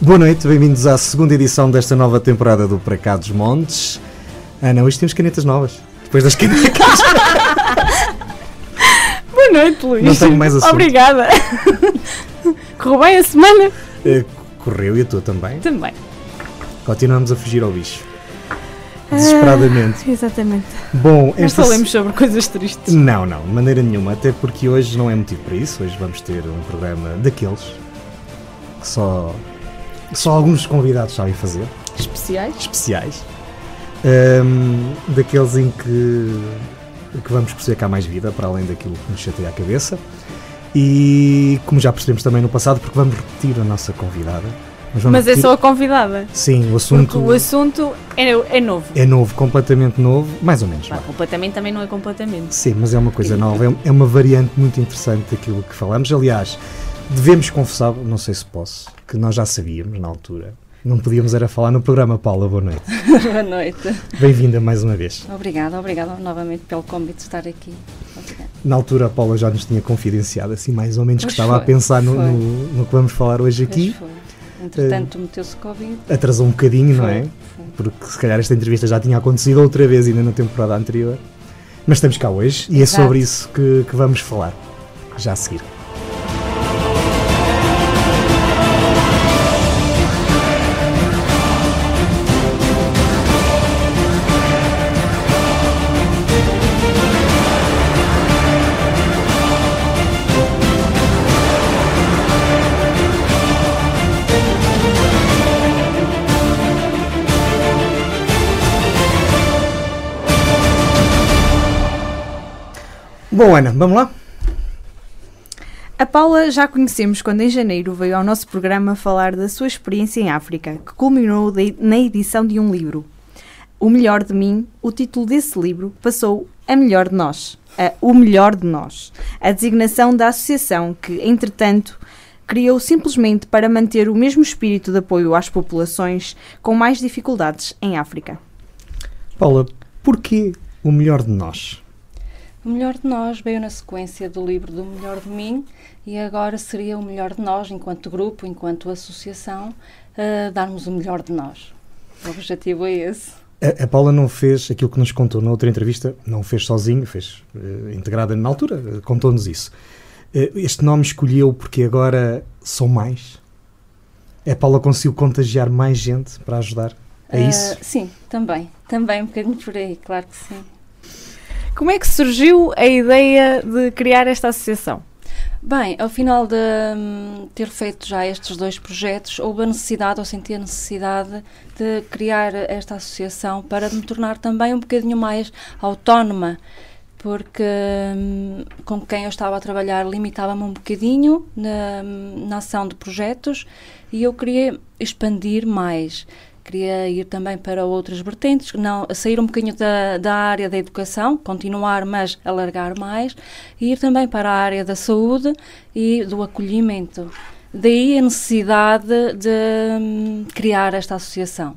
Boa noite, bem-vindos à segunda edição desta nova temporada do Para Cá dos Montes. Ah não, hoje temos canetas novas. Depois das canetas. Boa noite, Luís. Não tenho mais assunto. Obrigada. Correu bem a semana? Eh, Correu e a tua também. Também. Continuamos a fugir ao bicho. Desesperadamente. Ah, exatamente. Bom, Não esta. falemos sobre coisas tristes. Não, não, de maneira nenhuma. Até porque hoje não é motivo para isso. Hoje vamos ter um programa daqueles que só, só alguns convidados sabem fazer. Especiais? especiais, Ahm, daqueles em que, que vamos perceber que há mais vida, para além daquilo que nos chateia a cabeça. E como já percebemos também no passado, porque vamos repetir a nossa convidada. Mas, vamos Mas é só a convidada. Sim, o Porque assunto o assunto é, é novo. é novo, completamente novo, mais ou menos. Vá. completamente também não é completamente. Sim, mas é uma coisa nova, é- é uma variante muito interessante daquilo que falamos. Aliás, devemos confessar, não sei se posso, que nós já sabíamos na altura. Não podíamos era falar no programa. Paula, boa noite. Boa noite. Bem-vinda mais uma vez. Obrigada, obrigada novamente pelo convite de estar aqui. Obrigada. Na altura a Paula já nos tinha confidenciado assim mais ou menos que Pois estava a foi, pensar no, no, no que vamos falar hoje aqui. Foi. Entretanto, meteu-se Covid. Atrasou um bocadinho, não Foi, é? foi. Porque se calhar esta entrevista já tinha acontecido outra vez ainda na temporada anterior. Mas estamos cá hoje e é Exato. sobre isso que, que vamos falar. Já a seguir. Bom, Ana, vamos lá? A Paula já conhecemos quando em janeiro veio ao nosso programa falar da sua experiência em África, que culminou de- na edição de um livro. O Melhor de Mim, o título desse livro, passou a Melhor de Nós, a O Melhor de Nós, a designação da associação que, entretanto, criou simplesmente para manter o mesmo espírito de apoio às populações com mais dificuldades em África. Paula, porquê o melhor de nós? O melhor de nós veio na sequência do livro do Melhor de Mim e agora seria o melhor de nós, enquanto grupo, enquanto associação, a darmos o melhor de nós. O objetivo é esse. A, a Paula não fez aquilo que nos contou na outra entrevista, não fez sozinho, fez eh, integrada na altura, eh, contou-nos isso. Eh, este nome escolheu porque agora são mais. A Paula conseguiu contagiar mais gente para ajudar. É isso? Sim, também. Também um bocadinho por aí, claro que sim. Como é que surgiu a ideia de criar esta associação? Bem, ao final de hum, ter feito já estes dois projetos, houve a necessidade, ou senti a necessidade de criar esta associação para me tornar também um bocadinho mais autónoma, porque hum, com quem eu estava a trabalhar limitava-me um bocadinho na, na ação de projetos e eu queria expandir mais. Queria ir também para outras vertentes, não, sair um bocadinho da, da área da educação, continuar, mas alargar mais, e ir também para a área da saúde e do acolhimento. Daí a necessidade de hum, criar esta associação.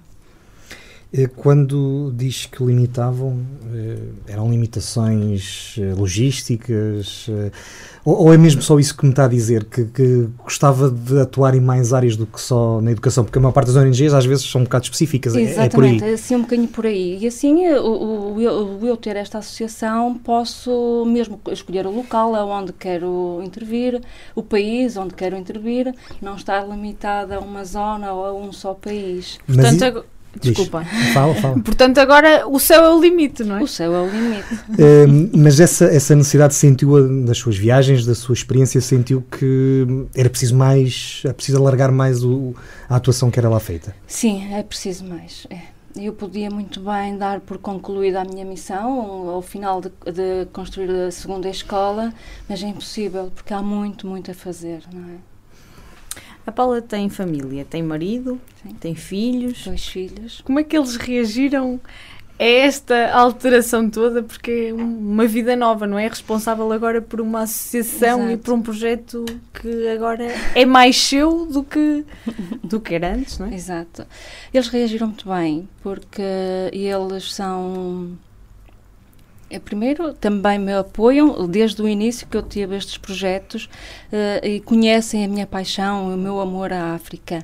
Eh, Quando diz que limitavam, eh, eram limitações eh, logísticas? Ou, é mesmo só isso que me está a dizer? Que, que gostava de atuar em mais áreas do que só na educação? Porque a maior parte das ONGs às vezes são um bocado específicas. é- É, por aí. Exatamente, assim um bocadinho por aí. E assim, o, eu, eu ter esta associação, posso mesmo escolher o local aonde quero intervir, o país onde quero intervir, não estar limitada a uma zona ou a um só país. Mas Portanto, i- desculpa. Fala, fala. Portanto, agora o céu é o limite, não é? O céu é o limite. Eh, mas essa, essa necessidade sentiu das suas viagens, da sua experiência, sentiu que era preciso mais, é preciso alargar mais o, a atuação que era lá feita. Sim, é preciso mais. é. Eu podia muito bem dar por concluída a minha missão ao final de, de construir a segunda escola, mas é impossível porque há muito, muito a fazer, não é? A Paula tem família, tem marido, Sim. tem filhos. Dois filhos. Como é que eles reagiram a esta alteração toda? Porque é um- uma vida nova, não é? Responsável agora por uma associação e Exato. por um projeto que agora é mais seu do que, do que era antes, não é? Exato. Eles reagiram muito bem, porque eles são. Eh, Primeiro, também me apoiam desde o início que eu tive estes projetos eh, e conhecem a minha paixão, o meu amor à África.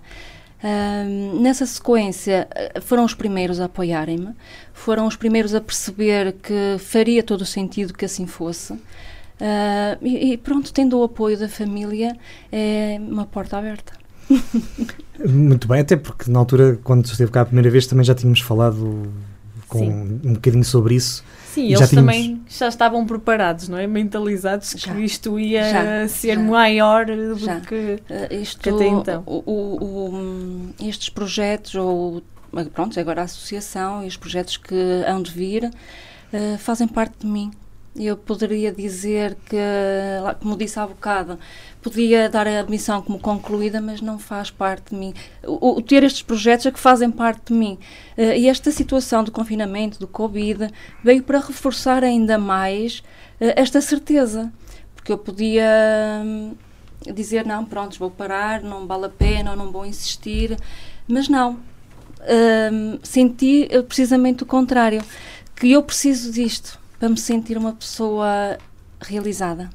Um, nessa sequência, eh, foram os primeiros a apoiarem-me, foram os primeiros a perceber que faria todo o sentido que assim fosse. Uh, e, e, pronto, tendo o apoio da família, é uma porta aberta. Muito bem, até porque na altura, quando esteve cá a primeira vez, também já tínhamos falado com um bocadinho sobre isso. Sim, eles tínhamos... também já estavam preparados, não é? Mentalizados já. que isto ia já, ser já. maior do que, uh, isto, que até então. O, o, o, estes projetos, ou pronto, agora a associação e os projetos que hão de vir, uh, fazem parte de mim. Eu poderia dizer que, como disse há bocado, podia dar a missão como concluída, mas não faz parte de mim. O, o ter estes projetos é que fazem parte de mim. Uh, e esta situação do confinamento, do Covid, veio para reforçar ainda mais uh, esta certeza. Porque eu podia hum, dizer, não, pronto, vou parar, não vale a pena, ou não vou insistir, mas não. Uh, senti eh, precisamente o contrário, que eu preciso disto para me sentir uma pessoa realizada.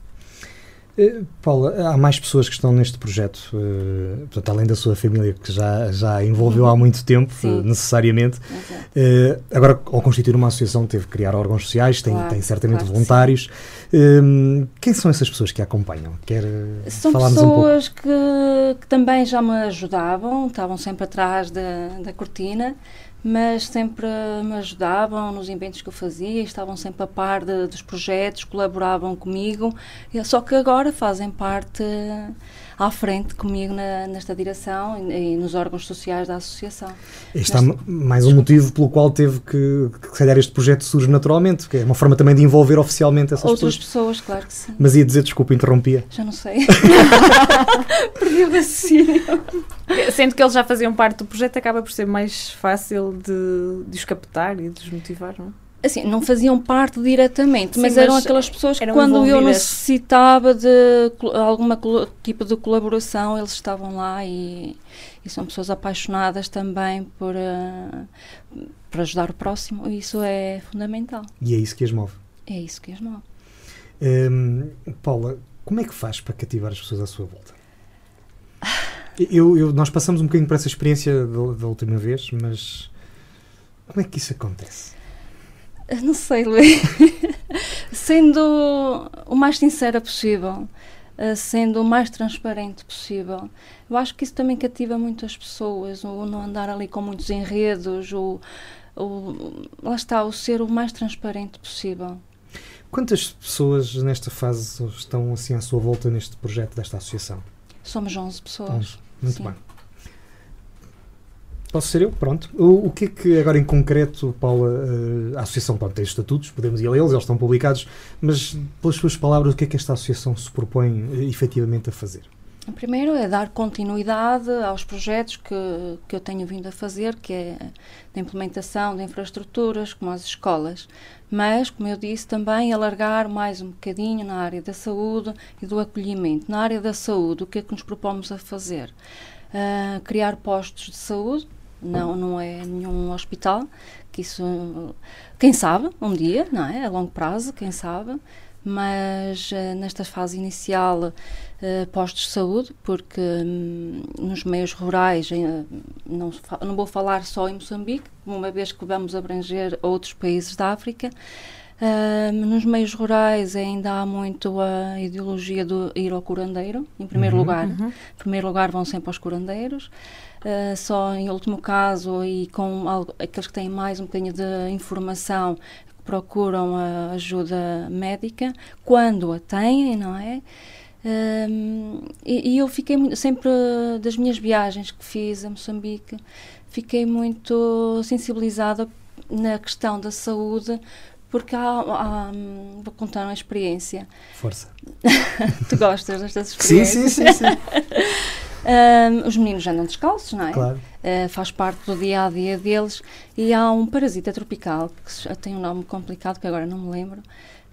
Eh, Paula, há mais pessoas que estão neste projeto, uh, portanto, além da sua família, que já, já envolveu há muito tempo, uh, necessariamente. Uh, agora, ao constituir uma associação, teve que criar órgãos sociais, tem, claro, tem certamente claro voluntários. Ehm, quem são essas pessoas que a acompanham? Quer são pessoas um que, que, também já me ajudavam, estavam sempre atrás da, da cortina mas sempre me ajudavam nos eventos que eu fazia, estavam sempre a par de, dos projetos, colaboravam comigo, só que agora fazem parte à frente comigo na, nesta direção e, e, nos órgãos sociais da associação. Está mais um motivo pelo qual teve que, que, se calhar, este projeto surge naturalmente, que é uma forma também de envolver oficialmente essas Outras pessoas. pessoas, claro que sim. Mas ia dizer, desculpa, interrompia. Já não sei. Perdi o raciocínio. Sendo que eles já faziam parte do projeto, acaba por ser mais fácil de, de os captar e de os motivar, não é? Assim, não faziam parte diretamente, Sim, mas, eram aquelas pessoas que quando eu necessitava de alguma tipo de colaboração, eles estavam lá e, e são pessoas apaixonadas também por, uh, por ajudar o próximo e isso é fundamental. E é isso que as move? É isso que as move. Hum, Paula, como é que faz para cativar as pessoas à sua volta? Eu, eu, nós passamos um bocadinho por essa experiência da, da última vez, mas como é que isso acontece? Não sei, Luís. sendo o mais sincera possível, eh, sendo o mais transparente possível. Eu acho que isso também cativa muito as pessoas, o não andar ali com muitos enredos, o, o, lá está, o ser o mais transparente possível. Quantas pessoas nesta fase estão assim à sua volta neste projeto desta associação? Somos 11 pessoas. Muito Sim. bem. Posso ser eu? Pronto. O, o que é que agora em concreto, Paula, uh, a Associação pronto, tem estatutos, podemos ir a eles, eles estão publicados, mas pelas suas palavras, o que é que esta Associação se propõe uh, efetivamente a fazer? Primeiro é dar continuidade aos projetos que, que eu tenho vindo a fazer, que é a implementação de infraestruturas, como as escolas. Mas, como eu disse, também alargar mais um bocadinho na área da saúde e do acolhimento. Na área da saúde, o que é que nos propomos a fazer? Uh, criar postos de saúde, não, não é nenhum hospital, que isso, quem sabe, um dia, não é? A longo prazo, quem sabe, mas uh, nesta fase inicial, uh, postos de saúde, porque um, nos meios rurais, uh, não, não vou falar só em Moçambique, uma vez que vamos abranger outros países da África, Uh, nos meios rurais ainda há muito a ideologia do ir ao curandeiro, em primeiro uhum, lugar. Uhum. Em primeiro lugar vão sempre aos curandeiros. Uh, só em último caso e com algo, aqueles que têm mais um bocadinho de informação procuram a ajuda médica quando a têm, não é? Um, e, e, eu fiquei muito, sempre das minhas viagens que fiz a Moçambique, fiquei muito sensibilizada na questão da saúde, porque há, há, vou contar uma experiência. Força. tu gostas destas experiências? Sim, sim, sim. sim. Um, os meninos andam descalços, não é? Claro. Uh, faz parte do dia a dia deles. E há um parasita tropical, que tem um nome complicado que agora não me lembro,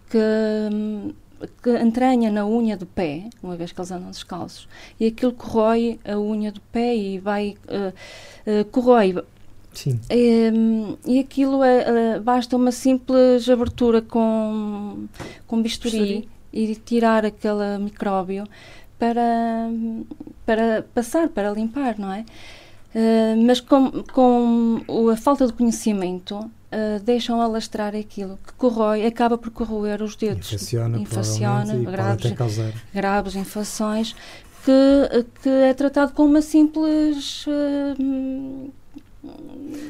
que, que entranha na unha do pé, uma vez que eles andam descalços, e aquilo corrói a unha do pé e vai. Uh, uh, corrói Sim. Um, e aquilo é, basta uma simples abertura com, com bisturi, bisturi, e tirar aquele micróbio para, para passar, para limpar, não é? Uh, mas com, com a falta de conhecimento, uh, deixam alastrar aquilo que corrói, acaba por corroer os dedos. Infecciona, Infecciona graves, graves infecções, que, que é tratado com uma simples. Uh,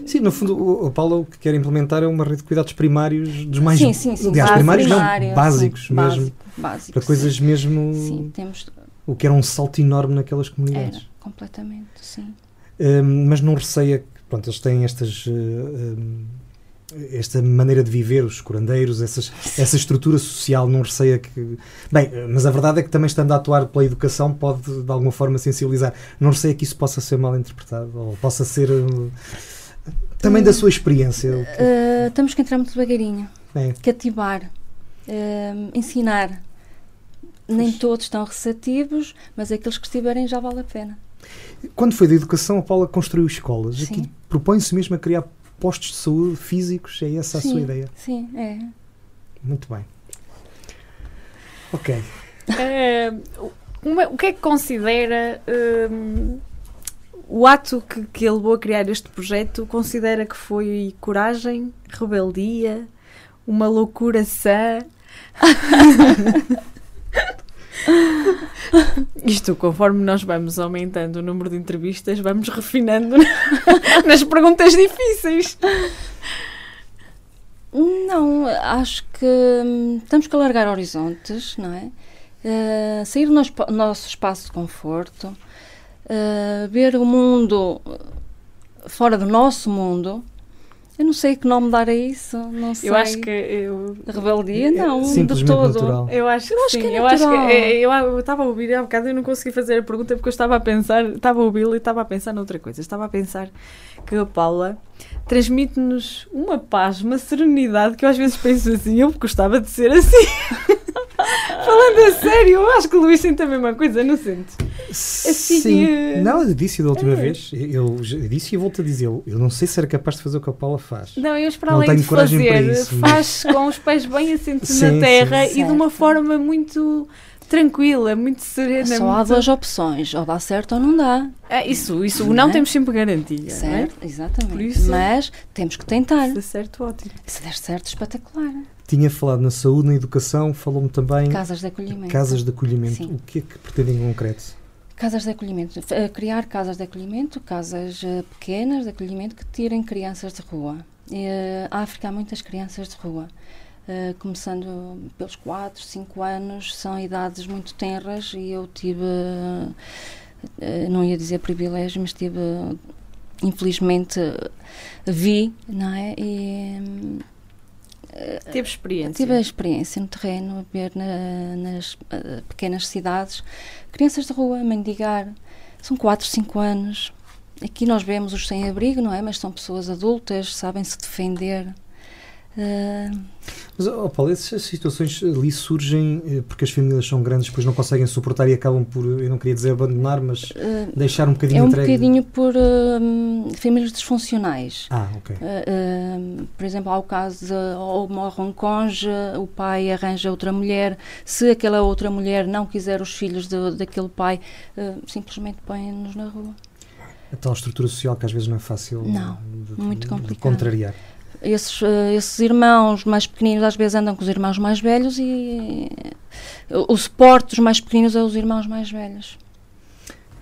Sim, no fundo, o, o Paulo o que quer implementar é uma rede de cuidados primários dos mais. Sim, sim, sim. Aliás, primários primário, não, básicos sim, mesmo. Básico, básico, para coisas sim. mesmo. Sim, temos. O que era um salto enorme naquelas comunidades. Era, completamente, sim. Um, mas não receia. Pronto, eles têm estas. Uh, um, esta maneira de viver, os curandeiros, essas, essa estrutura social, não receia que. Bem, mas a verdade é que também estando a atuar pela educação pode de alguma forma sensibilizar. Não receia que isso possa ser mal interpretado ou possa ser. Uh, também da sua experiência. Uh, temos que entrar muito devagarinho. É. Cativar, uh, ensinar. Nem todos estão receptivos, mas aqueles que estiverem já vale a pena. Quando foi da educação, a Paula construiu escolas. Sim. Aqui propõe-se mesmo a criar postos de saúde físicos, é essa a sim, sua ideia? Sim, é. Muito bem. Ok. É, o que é que considera um, o ato que, que ele levou a criar este projeto? Considera que foi coragem, rebeldia, uma loucura sã? Isto, conforme nós vamos aumentando o número de entrevistas, vamos refinando nas perguntas difíceis. Não, acho que hum, temos que alargar horizontes, não é? Uh, sair do nosso, nosso, espaço de conforto, uh, ver o mundo fora do nosso mundo eu não sei que nome dar a isso, não sei. Eu acho que eu... rebeldia não, de todo. Natural. Eu acho que eu acho sim. Que é eu acho que é, eu estava a ouvir há bocado e não consegui fazer a pergunta porque eu estava a pensar, estava a ouvi-lo e estava a pensar noutra coisa. Estava a pensar que a Paula transmite-nos uma paz, uma serenidade que eu às vezes penso assim, eu gostava de ser assim. Falando a sério, eu acho que o Luís sente a mesma coisa, não sente? Assim, Sim, uh... não, eu disse da última é. vez, eu, eu, disse e volto a dizer, eu não sei se era capaz de fazer o que a Paula faz. Não, eu para além de fazer, isso, faz mas... com os pés bem assentos na terra sim, e de uma forma muito tranquila, muito serena. Só muito... há duas opções, ou dá certo ou não dá. É, isso, isso não, não é? temos sempre garantia. Certo, é? exatamente. Isso, Mas temos que tentar. Se der certo, ótimo. Se der certo, espetacular. Tinha falado na saúde, na educação, falou-me também. Casas de acolhimento. Casas de acolhimento. Sim. O que é que pretendem em concreto? Casas de acolhimento. Criar casas de acolhimento, casas uh, pequenas de acolhimento que tirem crianças de rua. Uh, a África há muitas crianças de rua. Uh, começando pelos 4, 5 anos, são idades muito tenras e eu tive, uh, não ia dizer privilégio, mas tive, infelizmente, vi, não é? E, Teve experiência? Tive a experiência no terreno, a ver na, nas pequenas cidades crianças de rua, a mendigar, são 4, 5 anos. Aqui nós vemos os sem-abrigo, não é? Mas são pessoas adultas, sabem se defender. Uh... Mas, oh Paulo, essas situações ali surgem eh, porque as famílias são grandes, depois não conseguem suportar e acabam por, eu não queria dizer abandonar, mas uh, deixar um bocadinho É um entregue. bocadinho por uh, famílias disfuncionais. Ah, ok. por exemplo, há o caso de ou morre um cônjuge, o pai arranja outra mulher, se aquela outra mulher não quiser os filhos de, daquele pai, simplesmente põe-nos na rua. A tal estrutura social que às vezes não é fácil não, de, muito complicado. de contrariar esses, uh, esses irmãos mais pequeninos às vezes andam com os irmãos mais velhos e uh, o suporte dos mais pequeninos é os irmãos mais velhos.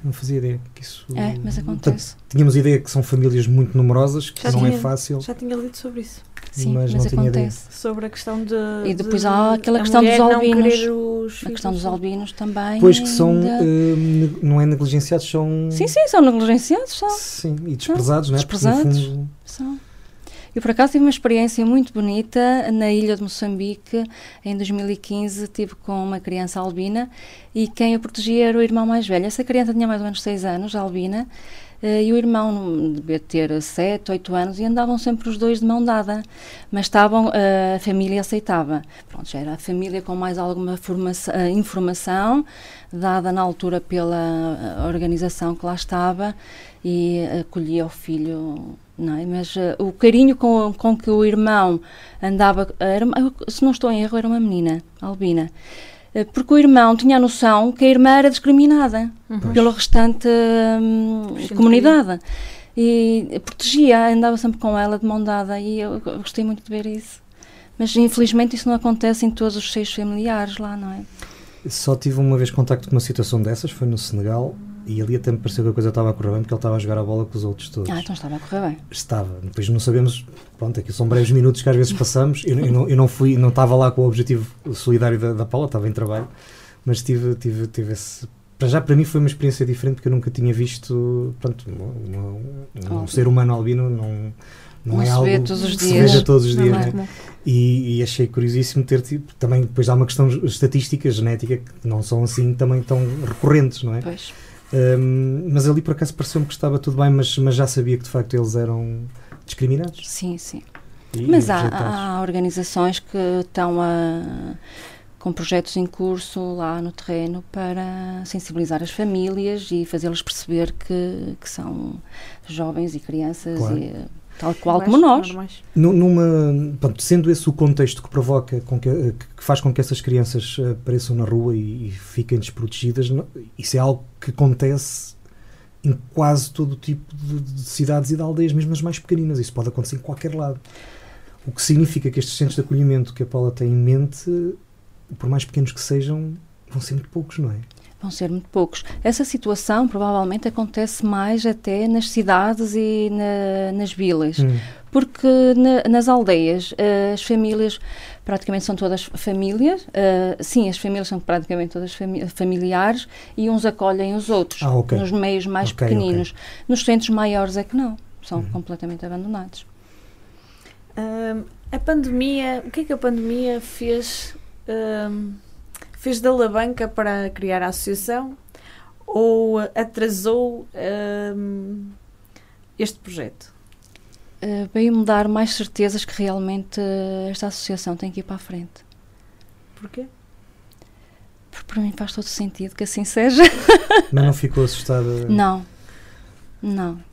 Não fazia ideia que isso. É, mas acontece. Tínhamos ideia que são famílias muito numerosas, que já não é tinha, é fácil. Já tinha lido sobre isso. Sim, mas, mas não acontece. Sobre a questão de. E depois de, há aquela questão dos albinos. A questão dos albinos também. Pois que são. Uh, não é negligenciados, são. Sim, sim, são negligenciados. São. Sim, e desprezados, não é? Desprezados. Fundo... São. Eu, por acaso, tive uma experiência muito bonita na ilha de Moçambique. Em 2015, tive com uma criança albina e quem a protegia era o irmão mais velho. Essa criança tinha mais ou menos 6 anos, albina, Uh, e o irmão devia ter 7, 8 anos e andavam sempre os dois de mão dada. Mas estavam, uh, a família aceitava. Pronto, já era a família com mais alguma formação, uh, informação dada na altura pela organização que lá estava e acolhia o filho. Não é? Mas o carinho com, com que o irmão andava, era, se não estou em erro, era uma menina, albina. eh, porque o irmão tinha a noção que a irmã era discriminada uhum. pela restante hum, comunidade. E protegia, andava sempre com ela de mão dada e eu gostei muito de ver isso. Mas infelizmente isso não acontece em todos os seios familiares lá, não é? Só tive uma vez contacto com uma situação dessas, foi no Senegal, e ali até me pareceu que a coisa estava a correr bem porque ele estava a jogar a bola com os outros todos. Ah, então estava a correr bem. Estava. Depois não sabemos, pronto, aqui são breves minutos que às vezes passamos. Eu, eu, não, eu não fui, não estava lá com o objetivo solidário da, da Paula, estava em trabalho, mas tive, tive, tive esse. Para já, para mim foi uma experiência diferente porque eu nunca tinha visto, pronto, uma, um, um ser humano albino não não, não é algo que dias. se veja todos os dias. Né? E, e, achei curiosíssimo ter tipo, também depois há uma questão estatística, genética, que não são assim também tão recorrentes, não é? Pois. Um, mas ali por acaso pareceu-me que estava tudo bem, mas, mas já sabia que de facto eles eram discriminados. Sim, sim. E, mas há, há, organizações que estão a, com projetos em curso lá no terreno para sensibilizar as famílias e fazê-las perceber que, que são jovens e crianças claro. e tal qual como nós. Numa, pronto, sendo esse o contexto que provoca, com que, que faz com que essas crianças apareçam na rua e, e fiquem desprotegidas, não, isso é algo que acontece em quase todo o tipo de, de, cidades e de aldeias, mesmo as mais pequeninas. Isso pode acontecer em qualquer lado. O que significa que estes centros de acolhimento que a Paula tem em mente, por mais pequenos que sejam, vão ser muito poucos, não é? Vão ser muito poucos. Essa situação provavelmente acontece mais até nas cidades e na, nas vilas, hum. porque na, nas aldeias uh, as famílias praticamente são todas famílias, uh, sim, as famílias são praticamente todas fami familiares e uns acolhem os outros, ah, okay. nos meios mais okay, pequeninos. Okay. Nos centros maiores é que não, são hum. completamente abandonados. Uh, a pandemia, o que é que a pandemia fez? Fez da alavanca para criar a associação ou atrasou um, este projeto? Uh, Veio-me dar mais certezas que realmente uh, esta associação tem que ir para a frente. Porquê? Porque para mim faz todo sentido que assim seja. Mas não ficou assustada? Não, não.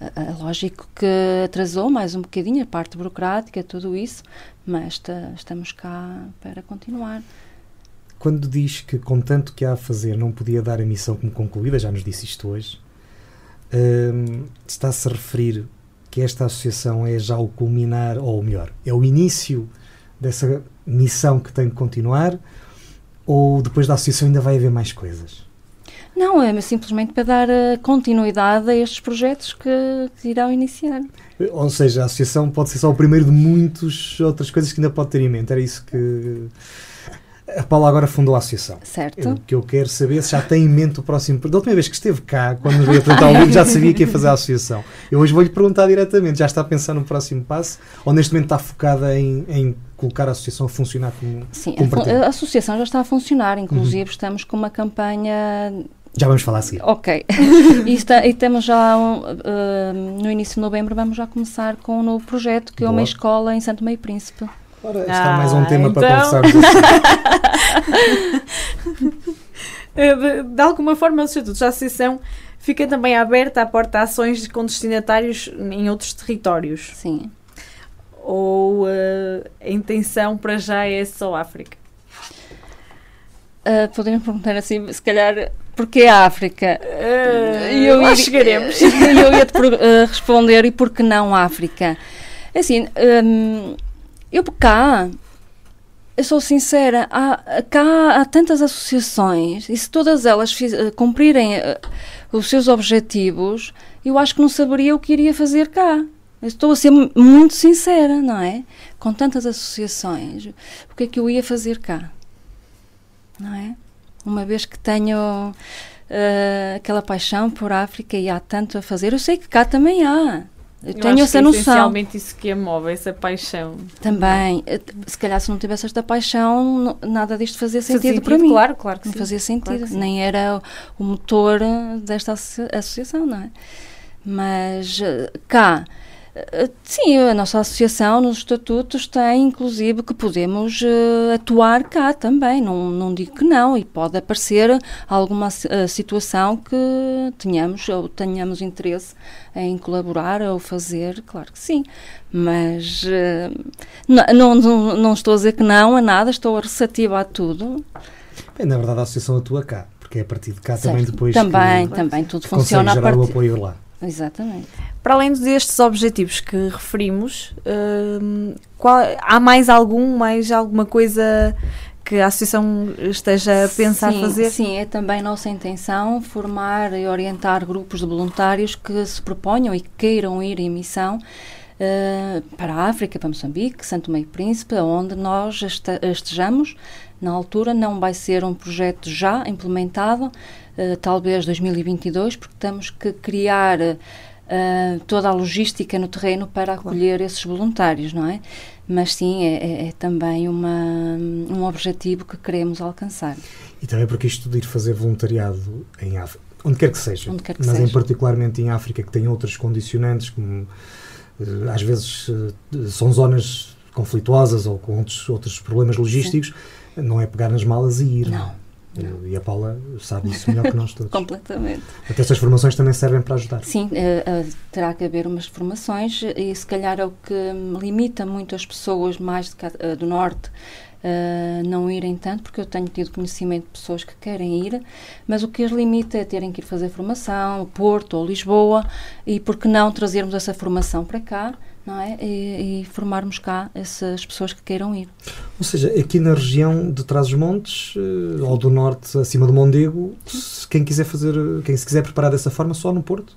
É lógico que atrasou mais um bocadinho a parte burocrática, tudo isso, mas estamos cá para continuar. Quando diz que, com tanto que há a fazer, não podia dar a missão como concluída, já nos disse isto hoje, um, está-se a referir que esta associação é já o culminar, ou melhor, é o início dessa missão que tem que continuar, ou depois da associação ainda vai haver mais coisas? Não, é simplesmente para dar uh, continuidade a estes projetos que, que, irão iniciar. Ou seja, a associação pode ser só o primeiro de muitas outras coisas que ainda pode ter em mente. Era isso que a Paula agora fundou a associação. Certo. O que eu quero saber se já tem em mente o próximo. Da última vez que esteve cá, quando nos veio apresentar o livro, já sabia que ia fazer a associação. Eu hoje vou-lhe perguntar diretamente: já está a pensar no próximo passo ou neste momento está focada em, em colocar a associação a funcionar como. Sim, como a, a, associação já está a funcionar, inclusive uhum. estamos com uma campanha. Já vamos falar a seguir. Ok. e, está, e temos já, um, uh, no início de novembro, vamos já começar com um novo projeto, que Boa. é uma escola em Santo Meio Príncipe. Ora, está ah, mais um tema então... para conversarmos assim. de, de, alguma forma, o Estatuto da Associação fica também aberta à porta a ações com destinatários em outros territórios. Sim. Ou uh, a intenção para já é só África? Uh, podemos perguntar assim, se calhar, porquê a África? Uh, eu ia, chegaremos. Eu ia-te uh, responder, e por que não África? Assim, um, eu cá, eu sou sincera, há, cá há tantas associações e se todas elas fiz, uh, cumprirem uh, os seus objetivos, eu acho que não saberia o que iria fazer cá. Eu estou a ser muito sincera, não é? Com tantas associações, o que é que eu ia fazer cá? Não é? Uma vez que tenho uh, aquela paixão por África e há tanto a fazer, eu sei que cá também há. Eu, eu tenho essa é noção. essencialmente isso que a move, essa paixão. Também. Se calhar se não tivesse esta paixão, nada disto fazia sentido, sentido para mim. Claro, claro que não sim. fazia sentido. Claro Nem era o motor desta associação, não é? Mas eh, cá Sim, a nossa associação nos estatutos tem, inclusive, que podemos uh, atuar cá também. Não, não digo que não, e pode aparecer alguma uh, situação que tenhamos ou tenhamos interesse em colaborar ou fazer, claro que sim. Mas uh, não, não, não, estou a dizer que não a nada, estou receptiva a tudo. Bem, na verdade, a associação atua cá, porque é a partir de cá Certo. também depois Também, que, também, tudo que funciona a o partir. apoio lá. Exatamente. Para além destes objetivos que referimos, hum, qual- há mais algum, mais alguma coisa que a Associação esteja a pensar sim, fazer? Sim, é também nossa intenção formar e orientar grupos de voluntários que se proponham e queiram ir em missão eh, para a África, para Moçambique, Santo Tomé e Príncipe, onde nós este- estejamos. Na altura não vai ser um projeto já implementado, eh, talvez 2022, porque temos que criar eh, toda a logística no terreno para acolher esses voluntários, não é? Mas sim, é, é- é também uma, um objetivo que queremos alcançar. E também porque isto de ir fazer voluntariado em África, onde quer que seja, quer que mas em seja. particularmente em África, que tem outros condicionantes, como eh, às vezes eh, são zonas conflituosas ou com outros, outros problemas logísticos, não é pegar nas malas e ir. Não, Eh, E a Paula sabe isso melhor que nós todos. completamente. Até estas formações também servem para ajudar. Sim, eh, eh, terá que haver umas formações e se calhar é o que limita muito as pessoas mais cá- eh, do Norte eh, não irem tanto, porque eu tenho tido conhecimento de pessoas que querem ir, mas o que as limita é terem que ir fazer formação, Porto ou Lisboa, e por que não trazermos essa formação para cá, não é? E, e formarmos cá essas pessoas que queiram ir. Ou seja, aqui na região de Trás-os-Montes, eh, ou do norte, acima do Mondego, se quem quiser fazer, quem se quiser preparar dessa forma, só no Porto.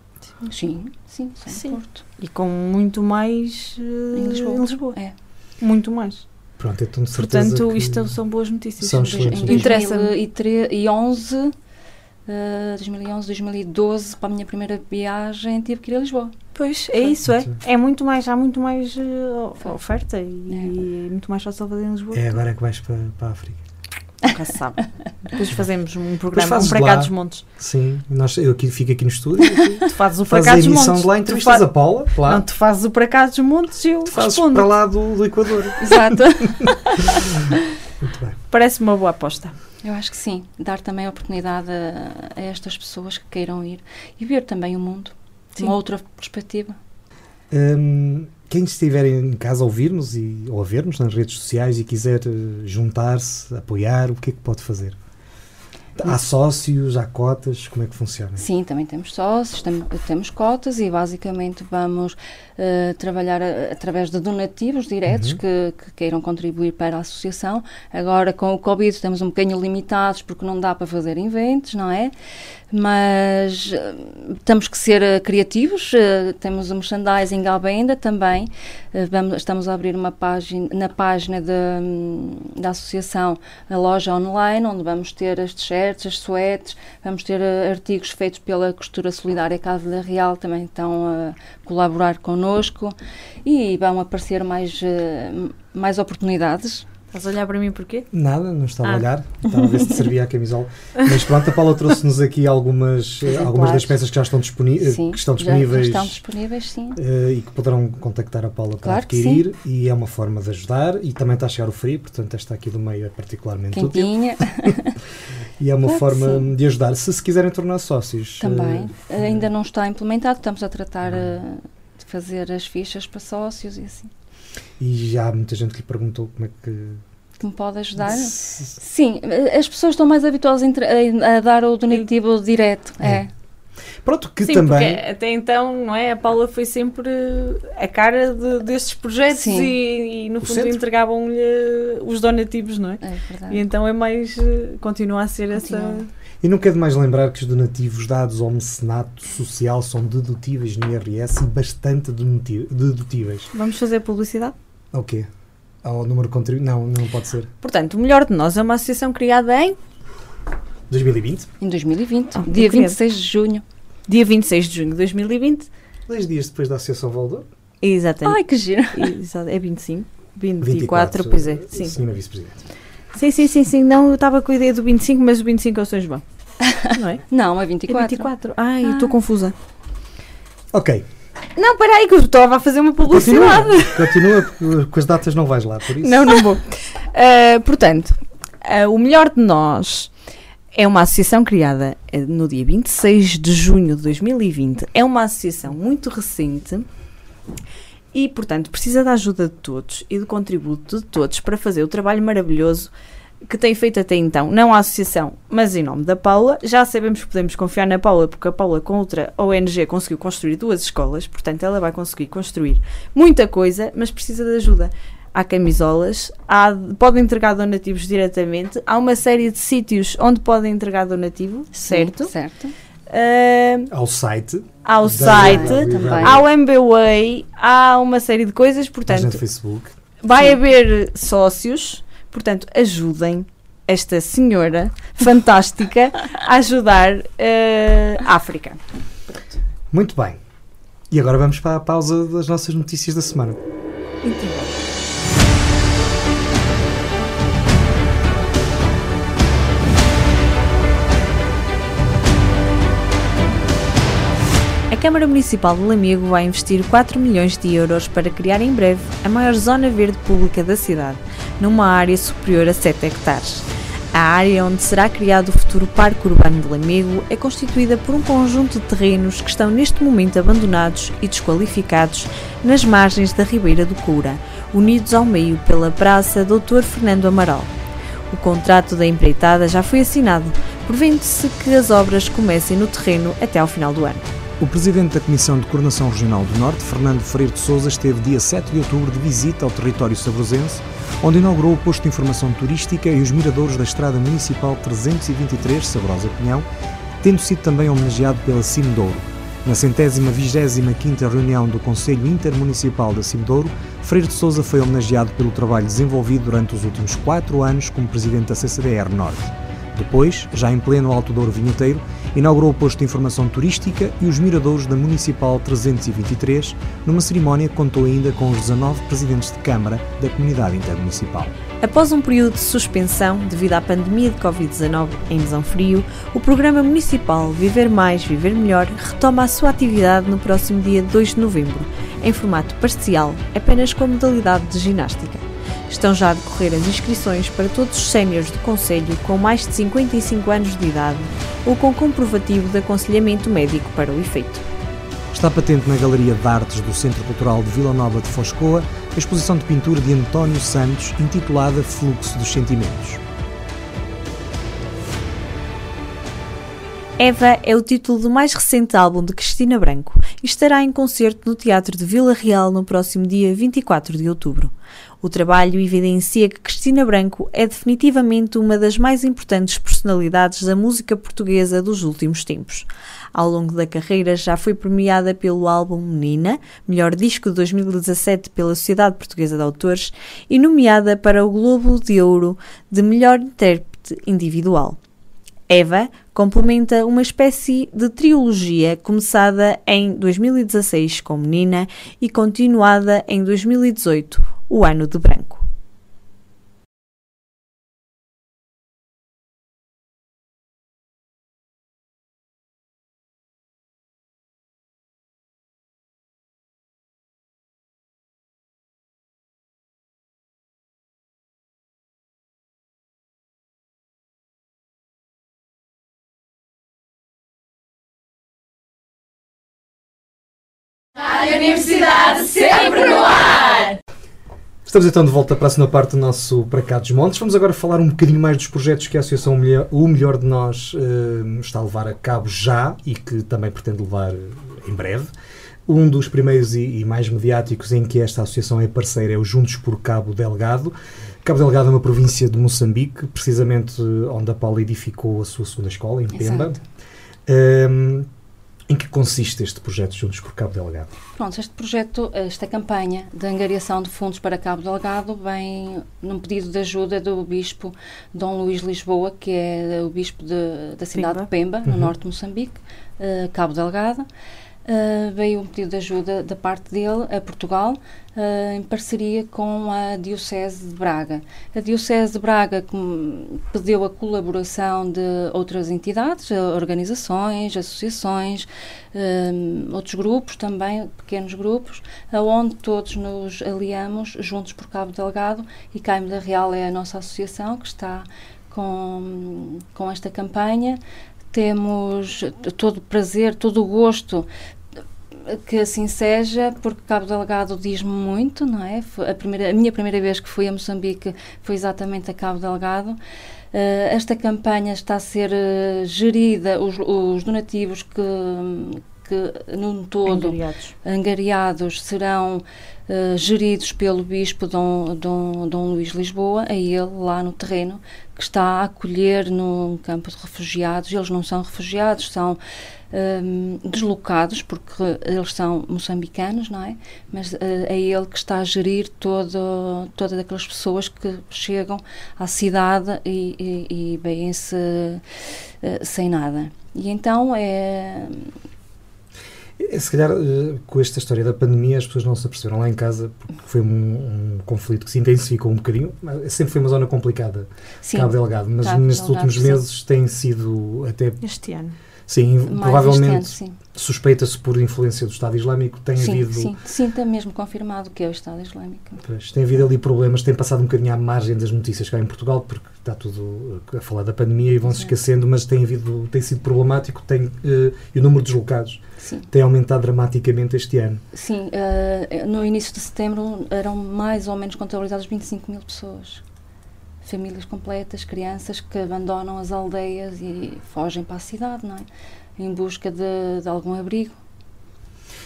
Sim, sim, só no Sim. Porto. E com muito mais eh, Em Lisboa. em Lisboa. É. Muito mais. Pronto, então de certeza Portanto, que- isto são boas notícias. São excelentes Interessa-me. 2011, eh, 2011, 2012, para a minha primeira viagem, tive que ir a Lisboa. Pois, é isso, é. É muito mais, há muito mais eh, oferta e é. muito mais fácil fazer em Lisboa. É agora que vais para, para a África. Nunca se sabe. Depois fazemos um programa, um fazes para lá. cá dos montes. Sim, nós, eu aqui fico aqui no estúdio, Tu fazes o para cá dos emissão montes. de lá, Tu entrevistas fa- a Paula, claro. Não, tu fazes o para cá dos montes e eu tu fazes respondo. para lá do, do Equador. Exato. Muito bem. Parece uma boa aposta. Eu acho que sim, dar também a oportunidade a, a estas pessoas que queiram ir e ver também o mundo Sim. uma outra perspectiva. Hum, quem estiver em casa a ouvir-nos e, ou a ver-nos nas redes sociais e quiser eh, juntar-se, apoiar, o que é que pode fazer? Há sócios, há cotas, como é que funciona? Sim, também temos sócios, tem- temos cotas e basicamente vamos eh, trabalhar a- através de donativos diretos Uhum. que, que queiram contribuir para a associação. Agora com o Covid estamos um bocadinho limitados porque não dá para fazer eventos, não é? Mas eh, temos que ser eh, criativos, temos o merchandising à venda também, vamos- estamos a abrir uma página, na página da, hum, da associação a loja online, onde vamos ter as t-shirts, as suetes, vamos ter artigos feitos pela Costura Solidária Casa da Real, também estão a colaborar connosco e vão aparecer mais, eh, mais oportunidades. Estás a olhar para mim porquê? Nada, não estava Ah. a olhar, estava a ver se te servia a camisola. Mas pronto, a Paula trouxe-nos aqui algumas, eh, algumas das peças que já estão, disponi eh, Sim, que estão já disponíveis estão disponíveis, sim. eh, e que poderão contactar a Paula para Claro que adquirir e é uma forma de ajudar e também está a chegar o frio, portanto esta aqui do meio é particularmente útil Quentinha e é uma Claro forma de ajudar. Se se quiserem tornar sócios, também. eh, Ainda não está implementado, estamos a tratar de fazer as fichas para sócios e assim. e já há muita gente que lhe perguntou como é que Que me pode ajudar? Sim, eh, as pessoas estão mais habituadas a, entre- a- a dar o donativo direto. É. É. Pronto, que Sim, também porque até então, não é? A Paula foi sempre a cara de- destes projetos e, e, no O fundo entregavam-lhe os donativos, não é? É verdade. E então é mais. eh, continua a ser essa. E não quero mais lembrar que os donativos dados ao mecenato social são dedutíveis no IRS e bastante dedutíveis. Vamos fazer publicidade? Ao quê? Ao número de contribu... Não, não pode ser. Portanto, o melhor de nós é uma associação criada em 2020? Em 2020, Ah, dia eu queria. 26 de junho. dia 26 de junho de 2020. Dois dias depois da Associação Valdor? Exatamente. Ai, que giro. É 25. 24, pois é. Sim. Senhora Vice-Presidente. Sim, sim, sim, sim. Não, eu estava com a ideia do 25, mas o 25 é o São João. Não é? Não, é É 24. 24. Ai, Ah. estou confusa. Ok. Não, peraí, que eu estava a fazer uma Continua. publicidade. Continua, porque com as datas não vais lá, por isso. Não, não vou. Uh, portanto, uh, o melhor de nós é uma associação criada uh, no dia 26 de junho de 2020. É uma associação muito recente e, portanto, precisa da ajuda de todos e do contributo de todos para fazer o trabalho maravilhoso que tem feito até então, não a associação, mas em nome da Paula. Já sabemos que podemos confiar na Paula, porque a Paula, com outra ONG, conseguiu construir duas escolas, portanto, ela vai conseguir construir muita coisa, mas precisa de ajuda. Há camisolas, há, podem entregar donativos diretamente, há uma série de sítios onde podem entregar donativo, certo? Sim, certo. Uh, ao site. Ao site, ao MBWay, há uma série de coisas, portanto. Vai Sim. haver sócios Portanto, ajudem esta senhora fantástica a ajudar uh, a África. Muito bem. E agora vamos para a pausa das nossas notícias da semana. Então. Câmara Municipal de Lamego vai investir 4 milhões de euros para criar em breve a maior zona verde pública da cidade, numa área superior a 7 hectares. A área onde será criado o futuro Parque Urbano de Lamego é constituída por um conjunto de terrenos que estão neste momento abandonados e desqualificados nas margens da Ribeira do Coura, unidos ao meio pela Praça Dr. Fernando Amaral. O contrato da empreitada já foi assinado, prevendo-se que as obras comecem no terreno até ao final do ano. O presidente da Comissão de Coordenação Regional do Norte, Fernando Freire de Souza, esteve dia 7 de outubro de visita ao território sabrosense, onde inaugurou o posto de informação turística e os miradores da Estrada Municipal 323 Sabrosa Pinhão, tendo sido também homenageado pela Cimedouro. Na centésima vigésima quinta reunião do Conselho Intermunicipal da Cimedouro, Freire de Souza foi homenageado pelo trabalho desenvolvido durante os últimos quatro anos como presidente da CCDR Norte. Depois, já em pleno Alto Douro Vinheteiro, inaugurou o posto de informação turística e os miradouros da Municipal 323, numa cerimónia que contou ainda com os 19 presidentes de Câmara da comunidade intermunicipal. Após um período de suspensão devido à pandemia de Covid-19 em Mesão Frio, o programa municipal Viver Mais, Viver Melhor retoma a sua atividade no próximo dia 2 de novembro, em formato parcial, apenas com modalidade de ginástica. Estão já a decorrer as inscrições para todos os séniores do Conselho com mais de 55 anos de idade ou com comprovativo de aconselhamento médico para o efeito. Está patente na Galeria de Artes do Centro Cultural de Vila Nova de Foscoa a exposição de pintura de António Santos intitulada Fluxo dos Sentimentos. Eva é o título do mais recente álbum de Cristina Branco e estará em concerto no Teatro de Vila Real no próximo dia 24 de outubro. O trabalho evidencia que Cristina Branco é definitivamente uma das mais importantes personalidades da música portuguesa dos últimos tempos. Ao longo da carreira já foi premiada pelo álbum Menina, melhor disco de 2017 pela Sociedade Portuguesa de Autores e nomeada para o Globo de Ouro de melhor intérprete individual. Eva complementa uma espécie de trilogia começada em 2016 com Menina e continuada em 2018, o Ano de Branco. Rádio Universidade sempre no ar! Estamos então de volta para a segunda parte do nosso Para Cá dos Montes. Vamos agora falar um bocadinho mais dos projetos que a Associação O Melhor de Nós uh, está a levar a cabo já e que também pretende levar em breve. Um dos primeiros e, e, mais mediáticos em que esta associação é parceira é o Juntos por Cabo Delgado. Cabo Delgado é uma província de Moçambique, precisamente onde a Paula edificou a sua segunda escola, em Pemba. Um, em que consiste este projeto Juntos por Cabo Delgado? Pronto, este projeto, esta campanha de angariação de fundos para Cabo Delgado vem num pedido de ajuda do Bispo Dom Luís Lisboa, que é o Bispo de, da cidade Pemba. de Pemba, no uhum. norte de Moçambique, uh, Cabo Delgado. Uh, veio um pedido de ajuda da parte dele a Portugal, uh, em parceria com a Diocese de Braga. A Diocese de Braga pediu a colaboração de outras entidades, organizações, associações, uh, outros grupos também, pequenos grupos, aonde todos nos aliamos juntos por Cabo Delgado e Caimo da Real é a nossa associação que está com, com esta campanha temos todo o prazer, todo o gosto que assim seja, porque Cabo Delgado diz-me muito, não é? A, primeira, a minha primeira vez que fui a Moçambique foi exatamente a Cabo Delgado. Uh, esta campanha está a ser uh, gerida, os, os, donativos que, que num todo angariados, angariados serão uh, geridos pelo Bispo Dom, Dom, Dom Luís Lisboa, a ele lá no terreno, que está a acolher num campo de refugiados. Eles não são refugiados, são um, deslocados, porque eles são moçambicanos, não é? Mas uh, é ele que está a gerir todo, todas aquelas pessoas que chegam à cidade e, e, e veem-se uh, sem nada. E então é. É se calhar, uh, com esta história da pandemia, as pessoas não se aperceberam lá em casa, porque foi um, um conflito que se intensificou um bocadinho. Sempre foi uma zona complicada, Sim, Cabo Delgado, mas nestes últimos meses tem sido até. Este ano Sim, Mais provavelmente suspeita-se por influência do Estado Islâmico. Tem sim, havido. Sim, sim, está mesmo confirmado que é o Estado Islâmico. Pois, tem havido ali problemas, tem passado um bocadinho à margem das notícias cá em Portugal, porque está tudo a falar da pandemia e vão-se esquecendo, mas tem, havido, tem sido problemático tem, uh, e o número de deslocados sim. tem aumentado dramaticamente este ano. Sim, uh, no início de setembro eram mais ou menos contabilizadas 25 mil pessoas famílias completas, crianças que abandonam as aldeias e fogem para a cidade, não é? Em busca de, de algum abrigo.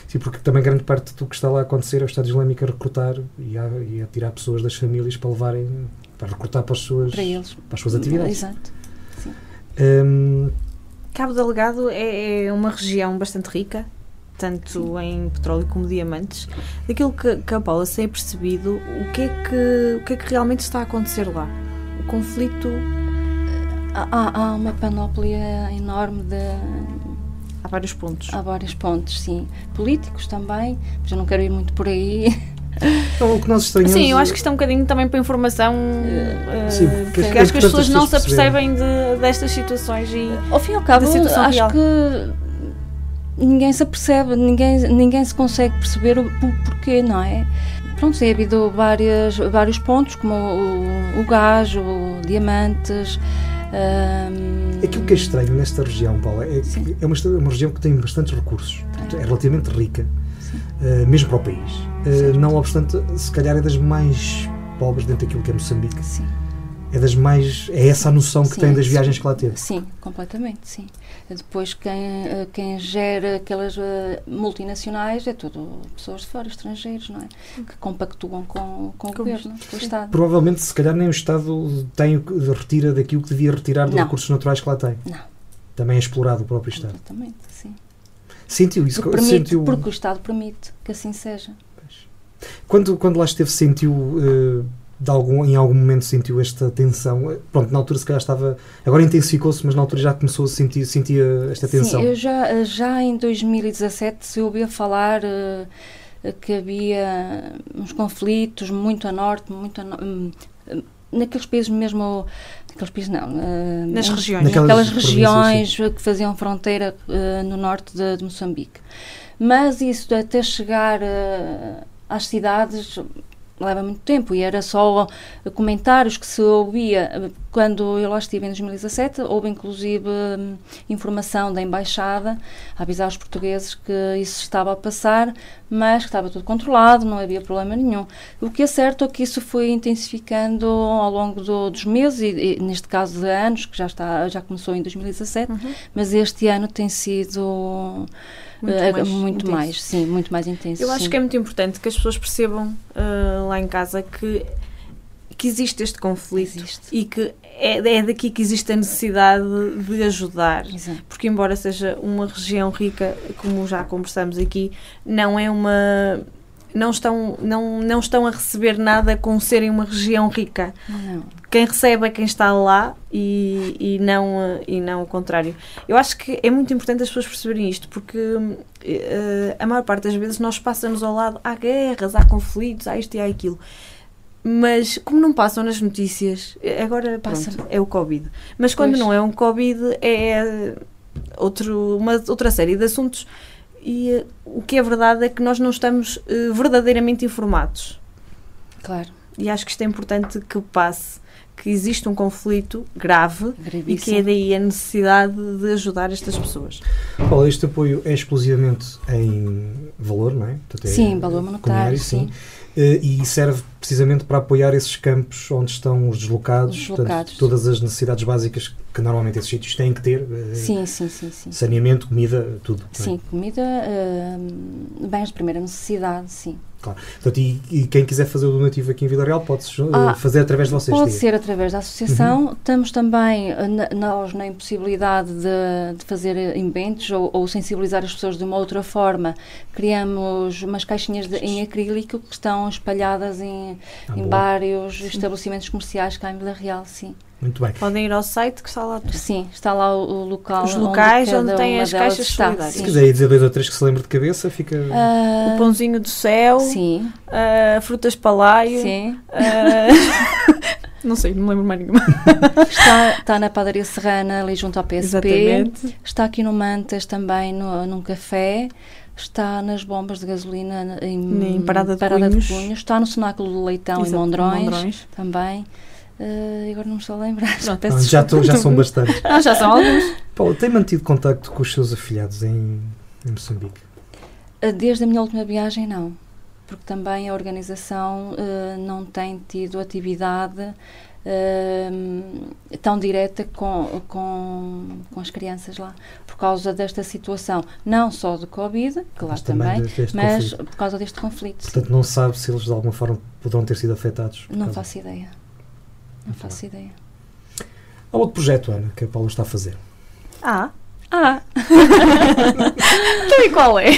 Sim, porque também grande parte do que está lá a acontecer é o Estado Islâmico a recrutar e a, e a tirar pessoas das famílias para levarem, para recrutar para as suas, para eles. Para as suas atividades. Exato. Sim. Um, Cabo Delgado é, é uma região bastante rica, tanto Sim. em petróleo como diamantes. Daquilo que, que a Paula se tem percebido, o que, é que, o que é que realmente está a acontecer lá? conflito. Há, há uma panóplia enorme de. Há vários pontos. Há vários pontos, sim. Políticos também, mas eu não quero ir muito por aí. Então, o que nós estranhamos... Sim, eu acho que isto é um bocadinho também para informação. Uh, sim, porque, porque acho que as pessoas não se apercebem de, destas situações e. Ao fim e ao cabo, acho real. que ninguém se apercebe, ninguém, ninguém se consegue perceber o, o porquê, não é? Pronto, tem havido várias, vários pontos, como o, o gás, o diamantes. Um... Aquilo que é estranho nesta região, Paula, é Sim. que é uma, uma região que tem bastantes recursos, é, é relativamente rica, uh, mesmo para o país. Uh, não obstante, se calhar é das mais pobres dentro daquilo que é Moçambique. Sim é das mais é essa a noção que sim, tem das viagens que lá teve. Sim completamente sim. Depois quem eh, quem gera aquelas uh, multinacionais é tudo pessoas de fora estrangeiros não é? Que compactuam com, com o governo com o Estado. Provavelmente se calhar nem o Estado tem retira daquilo que devia retirar dos recursos naturais que lá tem. Não. Também é explorado o próprio Estado. Completamente sim. Sentiu isso? Porque, permite, sentiu... porque o Estado permite que assim seja. Quando quando lá esteve sentiu uh, de algum, em algum momento sentiu esta tensão? Pronto, na altura se calhar estava. Agora intensificou-se, mas na altura já começou a sentir sentia esta tensão? Sim, eu já, já em 2017 se ouvia falar uh, que havia uns conflitos muito a norte, muito a no, um, naqueles países mesmo. Naqueles países não. Uh, Nas regiões. Naquelas regiões que faziam fronteira uh, no norte de, de, Moçambique. Mas isso até chegar às cidades leva muito tempo e era só comentários que se ouvia quando eu lá estive em 2017 houve inclusive hum, informação da embaixada a avisar os portugueses que isso estava a passar mas que estava tudo controlado não havia problema nenhum o que é certo é que isso foi intensificando ao longo do, dos meses e, e, neste caso de anos que já está já começou em 2017 uhum. mas este ano tem sido muito, uh, mais, muito mais, sim, muito mais intenso. Eu acho sim. que é muito importante que as pessoas percebam uh, lá em casa que, que existe este conflito existe. e que é, é daqui que existe a necessidade de ajudar. Exato. Porque, embora seja uma região rica, como já conversamos aqui, não é uma não estão, não, não estão a receber nada com serem uma região rica. Não. Quem recebe é quem está lá e, e, não, e não o contrário. Eu acho que é muito importante as pessoas perceberem isto, porque uh, a maior parte das vezes nós passamos ao lado, há guerras, há conflitos, há isto e há aquilo. Mas como não passam nas notícias, agora passa, pronto, é o Covid. Mas quando pois. não é um Covid, é outro, uma outra série de assuntos e uh, o que é verdade é que nós não estamos uh, verdadeiramente informados. Claro. E acho que isto é importante que passe, que existe um conflito grave Gravíssimo. e que é daí a necessidade de ajudar estas pessoas. Paulo, este apoio é exclusivamente em valor, não é? Portanto, é Sim, valor monetário, sim. Eh, e serve precisamente para apoiar esses campos onde estão os deslocados, Os portanto, deslocados. todas as necessidades básicas que normalmente esses sítios têm que ter, eh, Sim, sim, sim, sim. saneamento, comida, tudo. é? Sim, comida, hum, bens de primeira necessidade, sim. Claro. Portanto, e, e quem quiser fazer o donativo aqui em Vila Real pode eh, Ah, fazer através de vocês. Pode diga. ser através da associação. Estamos também, eh, na- nós, na impossibilidade de, de fazer eh, inventos ou, ou sensibilizar as pessoas de uma outra forma, criamos umas caixinhas de- em acrílico que estão espalhadas em, Ah, em boa. vários estabelecimentos comerciais cá em Vila Real, sim. Muito bem. Podem ir ao site que está lá tudo. Sim, está lá o, o local Os locais onde têm uma as caixas está. solidárias. Se quiser dizer dois ou três que se lembre de cabeça, fica. Ah, O pãozinho do céu, sim, ah, frutas palaio. sim. ah, não sei, não lembro mais nenhuma. Está, está na padaria Serrana, ali junto ao PSP. Exatamente. Está aqui no Mantas também, no, num café. Está nas bombas de gasolina em, Em Parada de de Cunhos. Cunhos. Está no Cenáculo do Leitão Exato, em Mondrões, Mondrões. também. Eh, agora não me estou a lembrar. Pronto. Ah, já, tô- já são bastantes. Não, já são alguns. Paulo, tem mantido contacto com os seus afilhados em, em Moçambique? Eh, Desde a minha última viagem, não. Porque também a organização eh, não tem tido atividade eh, tão direta com, com, com as crianças lá. Por causa desta situação, não só do Covid, que lá Mas também, deste mas conflito. por causa deste conflito. sim. Portanto, não sabe se eles de alguma forma poderão ter sido afetados. Não causa- faço ideia. Não faço ideia. Há outro projeto, Ana, que a Paula está a fazer. Ah, Ah, então e qual é?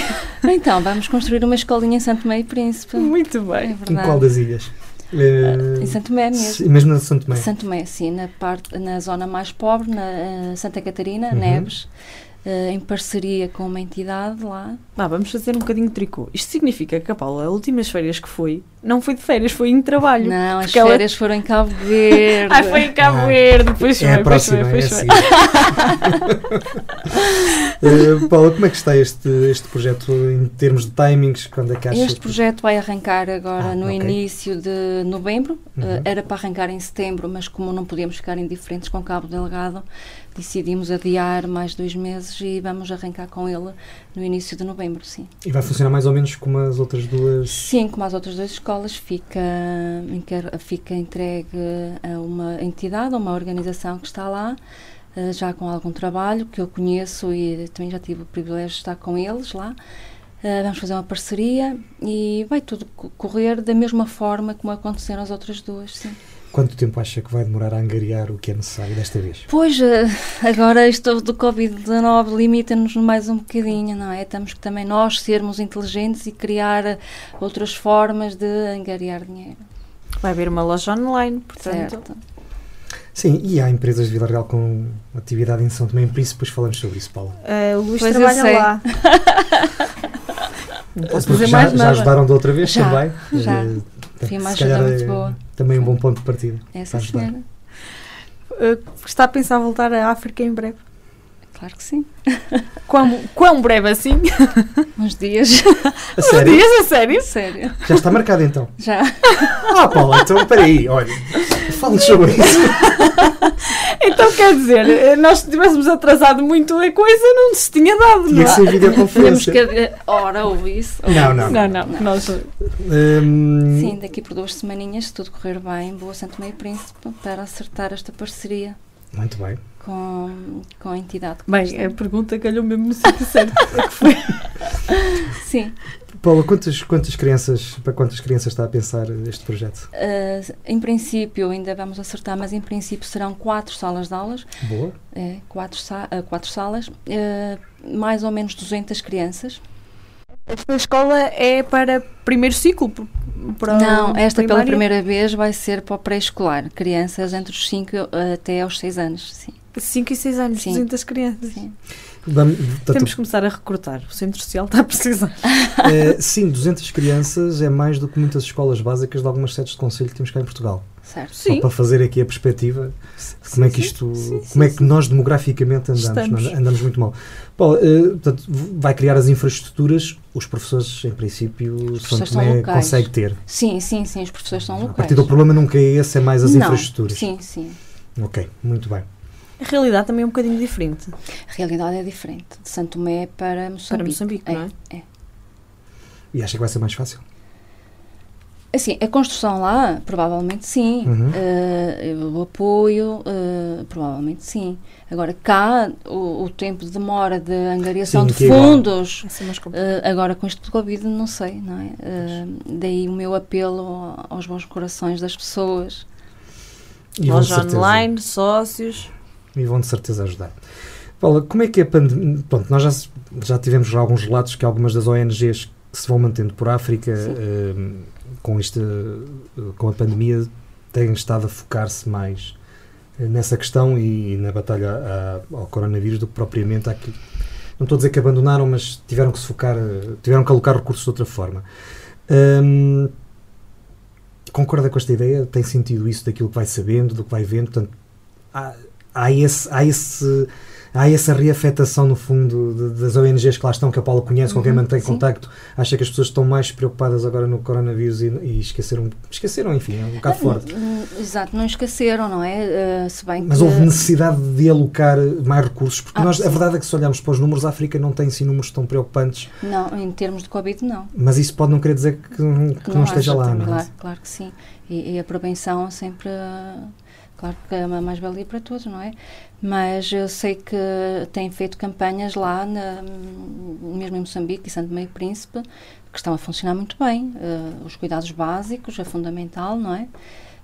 então vamos construir uma escolinha em Santo Meio Príncipe. Muito É bem. Em verdade. qual das ilhas? Eh, Em Santo Tomé mesmo. mesmo na Santo Tomé. Santo Tomé, sim, na, parte, na zona mais pobre, na eh, Santa Catarina, Uhum. Neves, eh, em parceria com uma entidade lá. Vá, vamos fazer um bocadinho de tricô. Isto significa que a Paula, as últimas férias que foi, não foi de férias, foi em trabalho. Não, as Porque ela- férias foram em Cabo Verde. Ai, foi em Cabo Ah, Verde, depois É foi, próxima, depois é foi, assim. depois foi. Eh, Paula, como é que está este, este projeto em termos de timings? Quando é que acha Este projeto vai arrancar agora Ah, no ok. início de novembro. Uhum. Eh, era para arrancar em setembro, mas como não podíamos ficar indiferentes com o Cabo Delgado, decidimos adiar mais dois meses e vamos arrancar com ele no início de novembro, sim. E vai funcionar mais ou menos como as outras duas? Sim, como as outras duas escolas, fica, fica entregue a uma entidade, a uma organização que está lá, eh, já com algum trabalho, que eu conheço e também já tive o privilégio de estar com eles lá. Eh, Vamos fazer uma parceria e vai tudo co- correr da mesma forma como aconteceram as outras duas, sim. Quanto tempo acha que vai demorar a angariar o que é necessário desta vez? Pois, eh, agora isto do Covid-19 limita-nos mais um bocadinho, não é? Temos que também nós sermos inteligentes e criar outras formas de angariar dinheiro. Vai haver uma loja online, portanto. Certo. Sim, e há empresas de Vila Real com atividade em São Tomé e Príncipe, depois falamos sobre isso, Paulo. eh, o Luís Pois eu trabalha sei. lá. Não posso dizer já, mais já nada. ajudaram da outra vez Já, também? já. Eh, Foi uma ajuda calhar muito é boa. Também um bom ponto de partida. Essa para ajudar. senhora. Eh, está a pensar voltar à África em breve. Claro que sim. Quão, quão breve assim? Uns dias. A sério? Dias, a sério? Sério. Já está marcado então. Já. Ah, Paula, então peraí, olha. Fale sobre isso. Então quer dizer, eh, nós se tivéssemos atrasado muito a coisa, não se tinha dado, não é? ser Temos videoconferência. que. Ora, ouve isso. Não, não. Não, não, nós Hum, Sim, daqui por duas semaninhas, se tudo correr bem, vou a Santo Meio Príncipe para acertar esta parceria Muito bem. com, com a entidade. que Bem, a pergunta calhou mesmo no sítio certo. É que foi. Sim. Paula, quantas, quantas crianças, para quantas crianças está a pensar este projeto? Eh, em princípio, ainda vamos acertar, mas em princípio serão quatro salas de aulas, Boa. é, quatro, sa eh, quatro salas, eh, mais ou menos 200 crianças. Esta escola é para primeiro ciclo? Para Não, esta pela primário? primeira vez vai ser para o pré-escolar, crianças entre os 5 até aos 6 anos. Sim, 5 e 6 anos, Sim. 200 crianças. sim. Portanto, Temos que começar a recrutar. O Centro Social está a precisar. eh, sim, 200 crianças é mais do que muitas escolas básicas de algumas sedes de conselho que temos cá em Portugal. Certo. Só Sim. para fazer aqui a perspectiva, como é que sim, isto, sim, como é sim, que nós demograficamente andamos, Estamos. é? andamos muito mal. Paulo, eh, portanto, vai criar as infraestruturas, os professores, em princípio, São professores são Tomé consegue ter. Sim, sim, sim, os professores são A locais. partir do problema nunca é esse, é mais as Não, infraestruturas. Sim, sim. Ok, muito bem. A realidade também é um bocadinho diferente A realidade é diferente. De Santo Tomé para Moçambique. para Moçambique, não é? é. E acha que vai ser mais fácil? Assim, a construção lá, provavelmente sim. Uhum. Eh, o apoio, eh, provavelmente sim. Agora, cá, o, o tempo de demora de angariação Sim, de é fundos, eh, agora com isto do Covid, não sei, não é? Daí o meu apelo aos bons corações das pessoas. E de Loja online, sócios. E vão de certeza ajudar. Paula, como é que a pandemia. Pronto, nós já, já tivemos alguns relatos que algumas das ONGs que se vão mantendo por África Sim. eh, com, este, com a pandemia têm estado a focar-se mais eh, nessa questão e, na batalha a- ao coronavírus do que propriamente àquilo. Não estou a dizer que abandonaram, mas tiveram que se focar, eh, tiveram que alocar recursos de outra forma. Hum, concorda com esta ideia? Tem sentido isso daquilo que vai sabendo, do que vai vendo? Portanto, há, há, esse, há, esse, há essa reafetação, no fundo, de- das ONGs que lá estão, que a Paula conhece, com quem Uhum, mantém sim. contacto. Acha que as pessoas estão mais preocupadas agora no coronavírus e, e esqueceram, esqueceram, enfim, é um bocado forte. Exato, não esqueceram, não é? Eh, se bem Mas que- houve necessidade de alocar mais recursos, porque Ah, nós, a sim. verdade é que se olharmos para os números, a África não tem assim números tão preocupantes, Não, em termos de Covid, não. mas isso pode não querer dizer que, que não, não esteja lá, não é? Claro, claro que sim. E, e a prevenção sempre, claro que é uma mais-valia para todos, não é? Mas eu sei que têm feito campanhas lá, na, mesmo em Moçambique e Santo Meio Príncipe, que estão a funcionar muito bem. Eh, os cuidados básicos é fundamental, não é?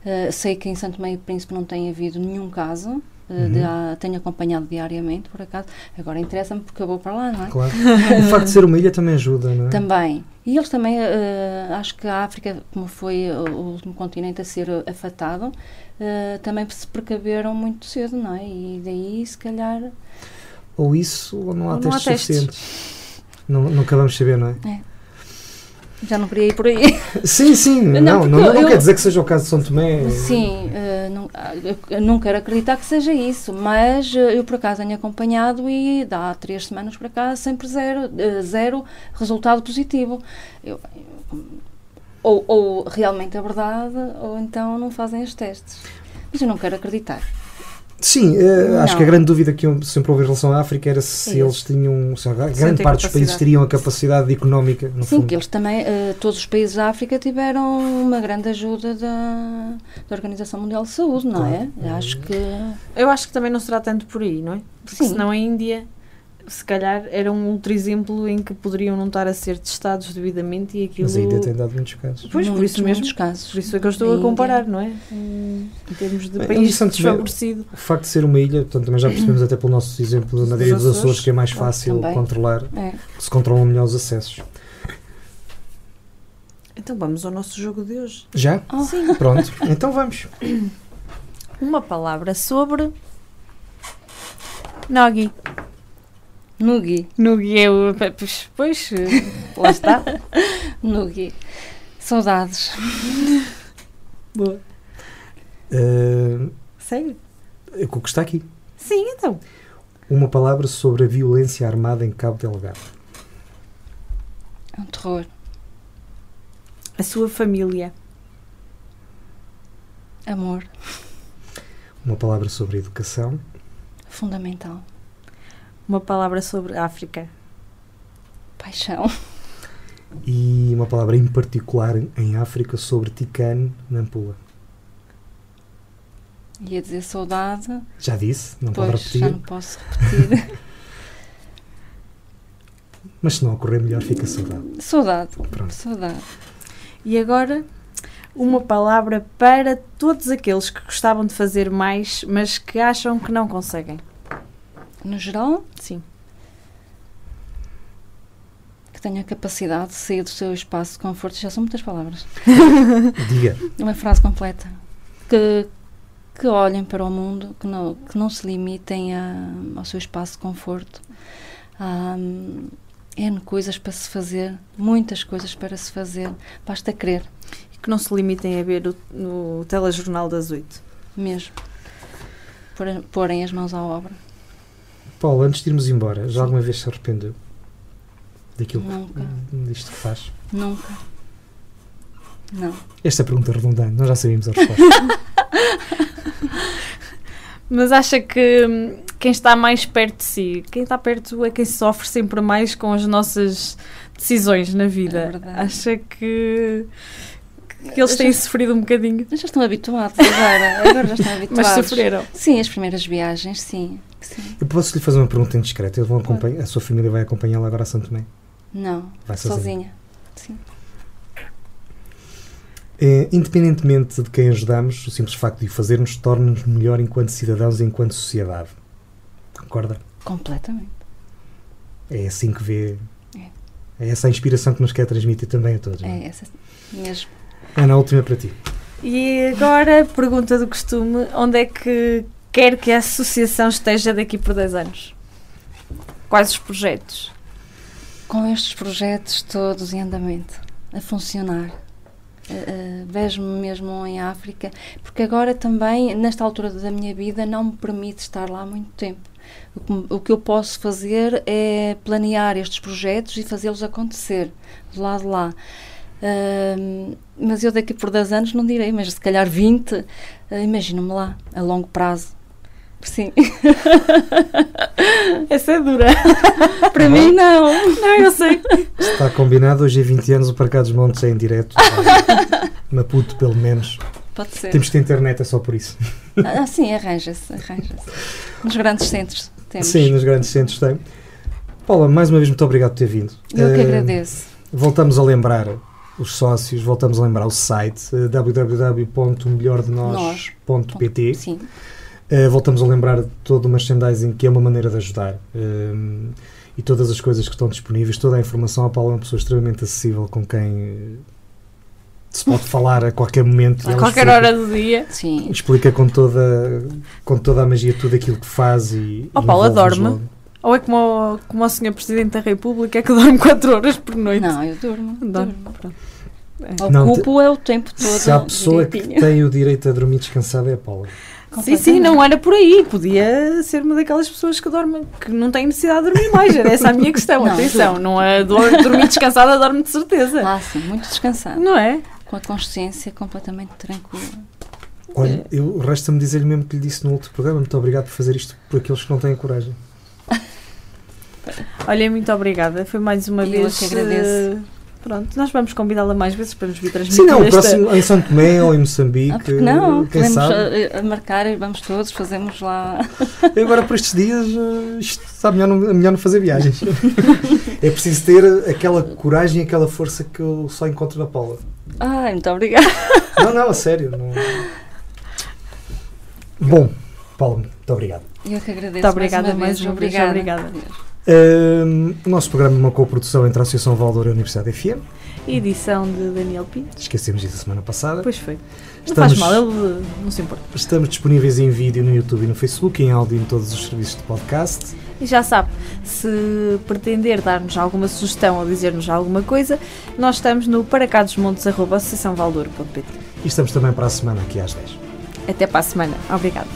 Eh, sei que em Santo Meio Príncipe não tem havido nenhum caso. eh, de- Uhum. ah, tenho acompanhado diariamente, por acaso. Agora interessa-me porque eu vou para lá, não é? Claro. O facto de ser uma ilha também ajuda, não é? Também. E eles também, eh, acho que a África, como foi o último continente a ser afetado, eh, também se precaveram muito cedo, não é? E daí, se calhar, Ou isso, ou não há Ou não há testes testes. suficientes. Não, acabamos de saber, não é? Já não queria ir por aí. Sim, sim, não, não, porque não, eu- quer dizer que seja o caso de São Tomé. Sim, eh, não, ah, eu- não quero acreditar que seja isso, mas eh, eu por acaso tenho acompanhado e dá três semanas para cá sempre zero, eh, zero resultado positivo. Eu- ou, ou realmente é verdade, ou então não fazem os testes. Mas eu não quero acreditar. Sim, eh, acho que a grande dúvida que sempre houve em relação à África era se É eles tinham, se a grande parte dos países teriam a capacidade económica, no Sim, fundo. que eles também, eh, todos os países da África tiveram uma grande ajuda da, da Organização Mundial de Saúde, não é? Claro. Acho que. Eu acho que também não será tanto por aí, não é? Porque Sim. senão a Índia, se calhar, era um outro exemplo em que poderiam não estar a ser testados devidamente e aquilo... Mas ainda tem dado muitos casos. Pois, por muitos, isso mesmo. casos. Por isso é que eu estou a comparar, não é? Em em termos de país Tomé- desfavorecido. O facto de ser uma ilha, portanto, também já percebemos até pelo nosso exemplo na Dos ilha dos Açores. Que é mais fácil Também. controlar, É. se controlam melhor os acessos. Então vamos ao nosso jogo de hoje. Já? Oh, Pronto, então vamos. Uma palavra sobre... Nogi. Nugi. Nogi é o... Pois, pois, eh, lá está. Nugi. Saudades. Boa. Eh, Sério? o que está aqui. Sim, então. Uma palavra sobre a violência armada em Cabo Delgado. É um terror. A sua família. Amor. Uma palavra sobre educação. Fundamental. Uma palavra sobre África. Paixão. E uma palavra em particular em África sobre Ticane Nampula. Ia dizer saudade. Já disse, não pode Pois, repetir, já não posso repetir. mas se não ocorrer melhor fica saudade. saudade. Pronto. Saudade. E agora, uma palavra para todos aqueles que gostavam de fazer mais, mas que acham que não conseguem. No geral, Sim. que tenha a capacidade de sair do seu espaço de conforto. Já são muitas palavras. Diga. Uma frase completa. Que, que olhem para o mundo, que não, que não se limitem a, ao seu espaço de conforto. Há hum, N coisas para se fazer, muitas coisas para se fazer. Basta querer. que não se limitem a ver o, o telejornal das 8. Mesmo. Porem as mãos à obra. Paulo, antes de irmos embora, já alguma vez se arrependeu daquilo Nunca. que, disto que faz? Nunca. Não. Esta é pergunta redundante, nós já sabíamos a resposta. Mas acha que hum, quem está mais perto de si, quem está perto é quem sofre sempre mais com as nossas decisões na vida. É verdade. acha que, que eles têm sofrido um bocadinho, Mas já estão habituados agora. Agora já estão habituados. mas sofreram. Sim, as primeiras viagens, sim. Sim. Eu posso lhe fazer uma pergunta indiscreta? Eles vão acompanhar, a sua família vai acompanhá-la agora a Santo Tomé? Não, Vai sozinha. sozinha. Sim. É, independentemente de quem ajudamos, o simples facto de o fazermos torna-nos melhor enquanto cidadãos e enquanto sociedade. Concorda? Completamente. É assim que vê. É essa a inspiração que nos quer transmitir também a todos. não é? É essa mesmo. Ana, a última para ti. E agora, pergunta do costume: onde é que quer que a associação esteja daqui por 10 anos? Quais os projetos? Com estes projetos todos em andamento, a funcionar. Uh, Vejo-me mesmo em África, porque agora também, nesta altura da minha vida, não me permite estar lá muito tempo. O que, o que eu posso fazer é planear estes projetos e fazê-los acontecer, do lado de lá. Uh, mas eu daqui por 10 anos não direi, mas se calhar 20, uh, imagino-me lá, a longo prazo. Sim, Essa é dura. para mim não. Não, eu sei. Está combinado, hoje é 20 anos, o Parque dos Montes é em direto. Maputo, pelo menos. Pode ser. Temos que ter internet, é só por isso. Ah, sim, arranja-se, arranja-se. Nos grandes centros temos. Sim, nos grandes centros tem. Paula, mais uma vez, muito obrigado por ter vindo. Eu que Eh, agradeço. Voltamos a lembrar os sócios, voltamos a lembrar o site eh, www.melhordenos.pt Sim, Eh, voltamos a lembrar de todo o merchandising que é uma maneira de ajudar Um, e todas as coisas que estão disponíveis, toda a informação. A Paula é uma pessoa extremamente acessível com quem eh, se pode falar a qualquer momento. A qualquer explica- hora do dia. sim. Explica com toda, com toda a magia tudo aquilo que faz e. Oh, Paula, dorme? Ou é como o, como o Sr. Presidente da República que dorme 4 horas por noite? Não, eu durmo. Dorme. durmo. Pronto. Não, Ocupo é o tempo todo. Se há pessoa que direitinho. tem o direito a dormir descansada é a Paula. Sim, sim, não era por aí. Podia ser uma daquelas pessoas que dorme, que não tem necessidade de dormir mais. Era essa a minha questão. Não, Atenção, não é dor- dormir descansada, dorme de certeza. Ah, sim, muito descansado. Não é? Com a consciência completamente tranquila. Olha, eu resta-me dizer-lhe mesmo que lhe disse no outro programa. Muito obrigado por fazer isto por aqueles que não têm coragem. Olha, muito obrigada. Foi mais uma Eu vez. que agradeço. eh, Pronto, nós vamos convidá-la mais vezes para nos vir transmitir. Sim, não, o esta- próximo em São Tomé ou em Moçambique. Ah, não? Quem Podemos sabe? a, a marcar e vamos todos, fazemos lá. E Agora, por estes dias, eh, isto está melhor não, melhor não fazer viagens. é preciso ter aquela coragem e aquela força que eu só encontro na Paula. Ai, muito obrigada. Não, não, a sério. Não... Bom, Paula, muito obrigado. Eu que agradeço. Muito obrigada mais uma mais vez. uma vez, Obrigada. Ahm, o nosso programa é uma coprodução entre a Associação Valdoura e a Universidade FM. Edição de Daniel Pinto. Esquecemos disso a semana passada. Pois foi. Não Estamos- faz mal, ele eh, não se importa. Estamos disponíveis em vídeo no YouTube e no Facebook, em áudio em todos os serviços de podcast. E já sabe, se pretender dar-nos alguma sugestão ou dizer-nos alguma coisa, nós estamos no paracadosmontes.associaçãovaldouro.pt. E estamos também para a semana aqui às 10. Até para a semana. Obrigada.